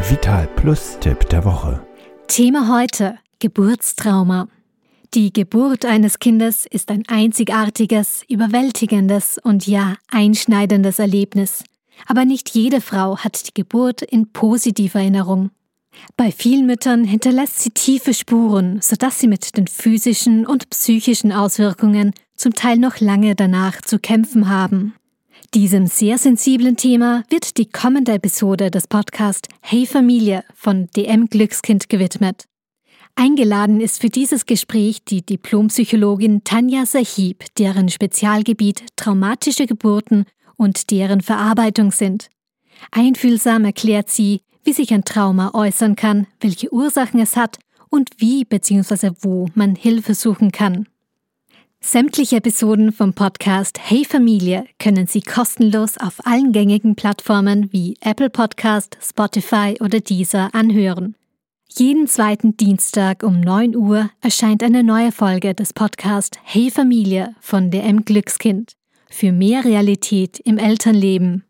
Der Vital Plus Tipp der Woche. Thema heute: Geburtstrauma. Die Geburt eines Kindes ist ein einzigartiges, überwältigendes und ja einschneidendes Erlebnis. Aber nicht jede Frau hat die Geburt in positiver Erinnerung. Bei vielen Müttern hinterlässt sie tiefe Spuren, sodass sie mit den physischen und psychischen Auswirkungen zum Teil noch lange danach zu kämpfen haben. Diesem sehr sensiblen Thema wird die kommende Episode des Podcasts Hey Familie von DM Glückskind gewidmet. Eingeladen ist für dieses Gespräch die Diplompsychologin Tanja Sahib, deren Spezialgebiet traumatische Geburten und deren Verarbeitung sind. Einfühlsam erklärt sie, wie sich ein Trauma äußern kann, welche Ursachen es hat und wie bzw. wo man Hilfe suchen kann. Sämtliche Episoden vom Podcast Hey Familie können Sie kostenlos auf allen gängigen Plattformen wie Apple Podcast, Spotify oder Deezer anhören. Jeden zweiten Dienstag um 9 Uhr erscheint eine neue Folge des Podcasts Hey Familie von DM Glückskind für mehr Realität im Elternleben.